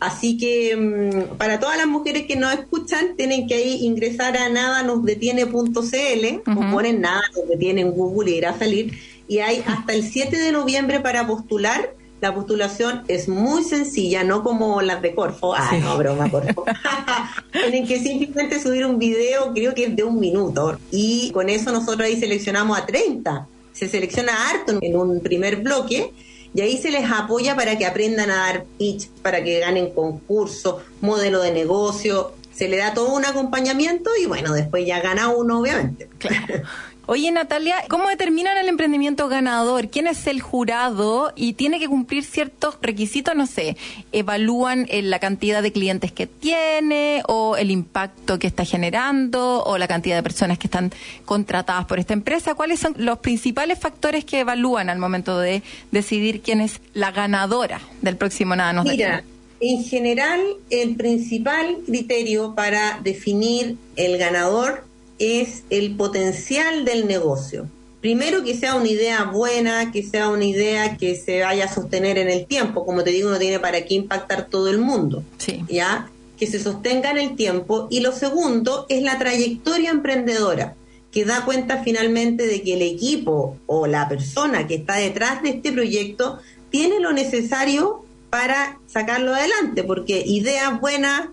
Así que mm, para todas las mujeres que nos escuchan, tienen que ahí ingresar a nadanosdetiene.cl, o ponen nada nos detiene en Google y irá a salir, y hay hasta el 7 de noviembre para postular. La postulación es muy sencilla, no como las de Corfo. Ah, no, broma, Corfo. Tienen que simplemente subir un video, creo que es de un minuto, y con eso nosotros ahí seleccionamos a 30. Se selecciona harto en un primer bloque y ahí se les apoya para que aprendan a dar pitch, para que ganen concursos, modelo de negocio, se le da todo un acompañamiento y bueno, después ya gana uno, obviamente. Claro. Oye, Natalia, ¿cómo determinan el emprendimiento ganador? ¿Quién es el jurado? Y tiene que cumplir ciertos requisitos, no sé, evalúan eh, la cantidad de clientes que tiene o el impacto que está generando o la cantidad de personas que están contratadas por esta empresa. ¿Cuáles son los principales factores que evalúan al momento de decidir quién es la ganadora del próximo Nada nos Mira, en general, el principal criterio para definir el ganador es el potencial del negocio. Primero que sea una idea buena, que sea una idea que se vaya a sostener en el tiempo. Como te digo, no tiene para qué impactar todo el mundo. Sí. ¿Ya? Que se sostenga en el tiempo. Y lo segundo es la trayectoria emprendedora, que da cuenta finalmente de que el equipo o la persona que está detrás de este proyecto tiene lo necesario para sacarlo adelante, porque ideas buenas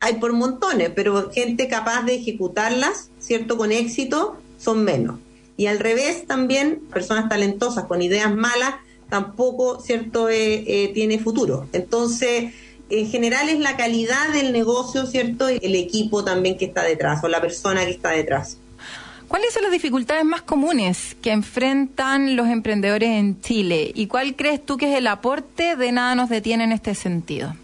hay por montones, pero gente capaz de ejecutarlas, ¿cierto? Con éxito, son menos. Y al revés también, personas talentosas con ideas malas, tampoco, ¿cierto?, eh, eh, tiene futuro. Entonces, en general es la calidad del negocio, ¿cierto? Y el equipo también que está detrás, o la persona que está detrás. ¿Cuáles son las dificultades más comunes que enfrentan los emprendedores en Chile? ¿Y cuál crees tú que es el aporte de Nada nos detiene en este sentido?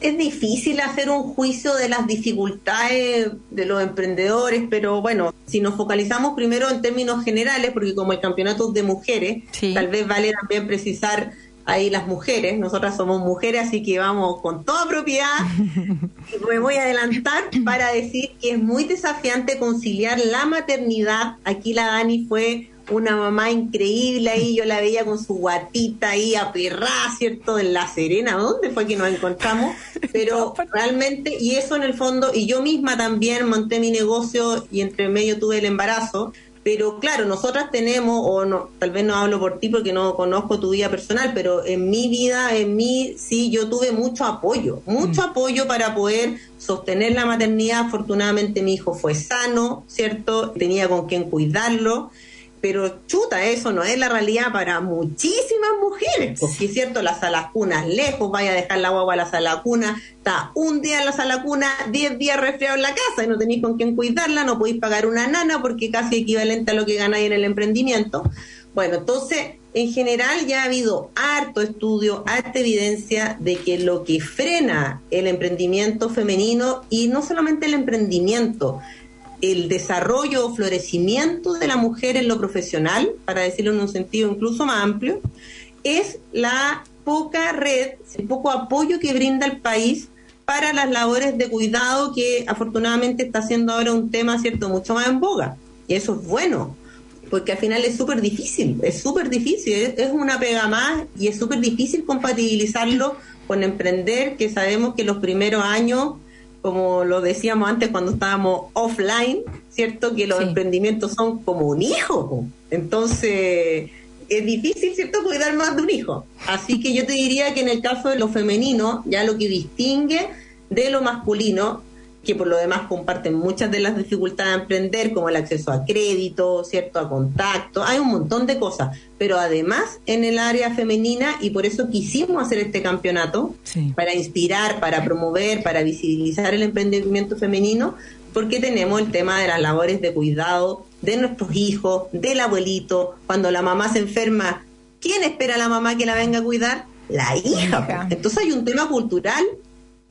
Es difícil hacer un juicio de las dificultades de los emprendedores, pero bueno, si nos focalizamos primero en términos generales, porque como el campeonato es de mujeres, Sí. tal vez vale también precisar ahí las mujeres, nosotras somos mujeres, así que vamos con toda propiedad. Y me voy a adelantar para decir que es muy desafiante conciliar la maternidad. Aquí la Dani fue una mamá increíble ahí, yo la veía con su guatita ahí aperrada, ¿cierto? En La Serena, ¿dónde fue que nos encontramos? Pero realmente, y eso en el fondo, y yo misma también monté mi negocio y entre medio tuve el embarazo, pero claro, nosotras tenemos, o no, tal vez no hablo por ti porque no conozco tu vida personal, pero en mi vida, en mí, sí, yo tuve mucho apoyo, mucho apoyo para poder sostener la maternidad. Afortunadamente mi hijo fue sano, ¿cierto? Tenía con quien cuidarlo. Pero chuta, eso no es la realidad para muchísimas mujeres, porque es cierto, las salas cunas lejos, vaya a dejar la guagua a la sala cuna, está un día en la sala cuna, diez días resfriado en la casa y no tenéis con quién cuidarla, no podéis pagar una nana porque casi equivalente a lo que ganáis en el emprendimiento. Bueno, entonces, en general ya ha habido harto estudio, harta evidencia de que lo que frena el emprendimiento femenino, y no solamente el emprendimiento, el desarrollo o florecimiento de la mujer en lo profesional, para decirlo en un sentido incluso más amplio, es la poca red, el poco apoyo que brinda el país para las labores de cuidado que afortunadamente está siendo ahora un tema, ¿cierto?, mucho más en boga. Y eso es bueno, porque al final es súper difícil, es súper difícil, es, es una pega más y es súper difícil compatibilizarlo con emprender, que sabemos que los primeros años como lo decíamos antes cuando estábamos offline, ¿cierto? Que los Sí. emprendimientos son como un hijo. Entonces, es difícil, ¿cierto?, cuidar más de un hijo. Así que yo te diría que en el caso de lo femenino, ya lo que distingue de lo masculino, que por lo demás comparten muchas de las dificultades de emprender, como el acceso a crédito, ¿cierto?, a contacto, hay un montón de cosas. Pero además, en el área femenina, y por eso quisimos hacer este campeonato, Sí. para inspirar, para promover, para visibilizar el emprendimiento femenino, porque tenemos el tema de las labores de cuidado de nuestros hijos, del abuelito, cuando la mamá se enferma, ¿quién espera a la mamá que la venga a cuidar? La hija. hija. Entonces hay un tema cultural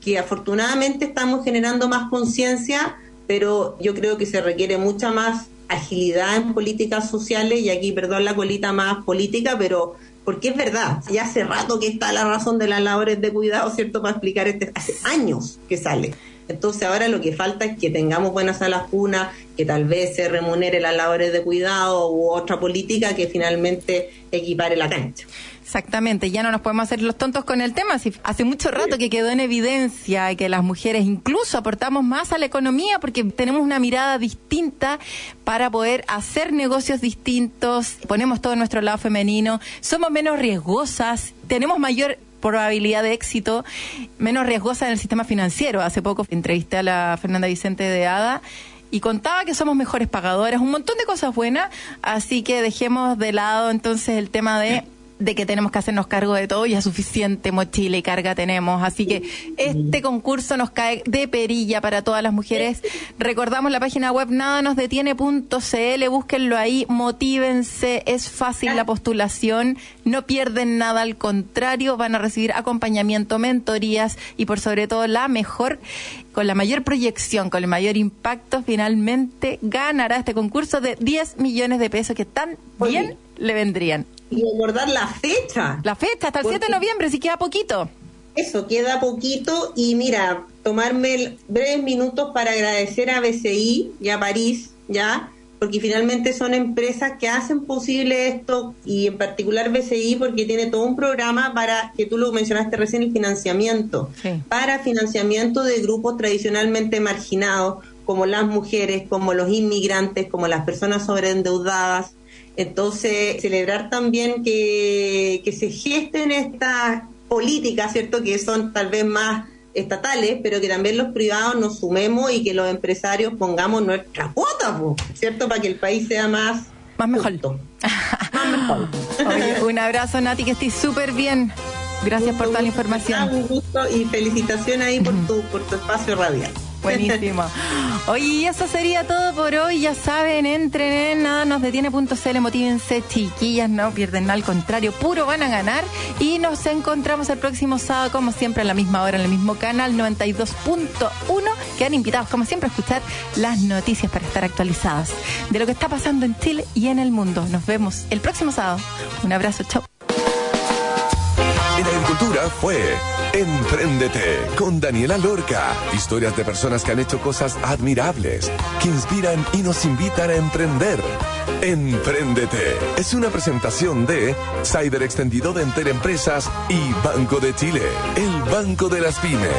que afortunadamente estamos generando más conciencia, pero yo creo que se requiere mucha más agilidad en políticas sociales y aquí, perdón, la colita más política, pero porque es verdad, ya hace rato que está la razón de las labores de cuidado, ¿cierto? Para explicar este, hace años que sale. Entonces ahora lo que falta es que tengamos buenas salas cunas, que tal vez se remunere las labores de cuidado u otra política que finalmente equipare la cancha. Exactamente, ya no nos podemos hacer los tontos con el tema. Si hace mucho rato que quedó en evidencia que las mujeres incluso aportamos más a la economía porque tenemos una mirada distinta para poder hacer negocios distintos, ponemos todo nuestro lado femenino, somos menos riesgosas, tenemos mayor probabilidad de éxito, menos riesgosa en el sistema financiero. Hace poco entrevisté a la Fernanda Vicente de ADA y contaba que somos mejores pagadoras, un montón de cosas buenas, así que dejemos de lado entonces el tema de de que tenemos que hacernos cargo de todo, ya suficiente mochila y carga tenemos. Así que este concurso nos cae de perilla para todas las mujeres. Recordamos la página web nadanosdetiene.cl, búsquenlo ahí, motívense, es fácil la postulación, no pierden nada, al contrario, van a recibir acompañamiento, mentorías y por sobre todo la mejor, con la mayor proyección, con el mayor impacto, finalmente ganará este concurso de 10 millones de pesos que tan bien le vendrían. Y recordar la fecha. La fecha, hasta el 7 de noviembre, si queda poquito. Eso, queda poquito. Y mira, tomarme breves minutos para agradecer a BCI y a París, ¿ya? Porque finalmente son empresas que hacen posible esto y en particular BCI porque tiene todo un programa para, que tú lo mencionaste recién, el financiamiento, Sí. para financiamiento de grupos tradicionalmente marginados como las mujeres, como los inmigrantes, como las personas sobreendeudadas. Entonces, celebrar también que, que se gesten estas políticas, ¿cierto? Que son tal vez más estatales, pero que también los privados nos sumemos y que los empresarios pongamos nuestra cuota, ¿cierto? Para que el país sea más... Más mejor. más mejor. Oye, un abrazo, Nati, que estés súper bien. Gracias por toda la información. Un gusto y felicitación ahí por tu, por tu espacio radial. Buenísimo. Oye, y eso sería todo por hoy. Ya saben, entren en nada nos detiene.cl, motívense, chiquillas, no pierden nada, al contrario, puro van a ganar. Y nos encontramos el próximo sábado, como siempre, a la misma hora, en el mismo canal 92.1. Quedan invitados, como siempre, a escuchar las noticias para estar actualizadas de lo que está pasando en Chile y en el mundo. Nos vemos el próximo sábado. Un abrazo, chao. En Agricultura fue Empréndete con Daniela Lorca. Historias de personas que han hecho cosas admirables, que inspiran y nos invitan a emprender. Empréndete es una presentación de Cyber Extendido de Entel Empresas y Banco de Chile, el banco de las pymes.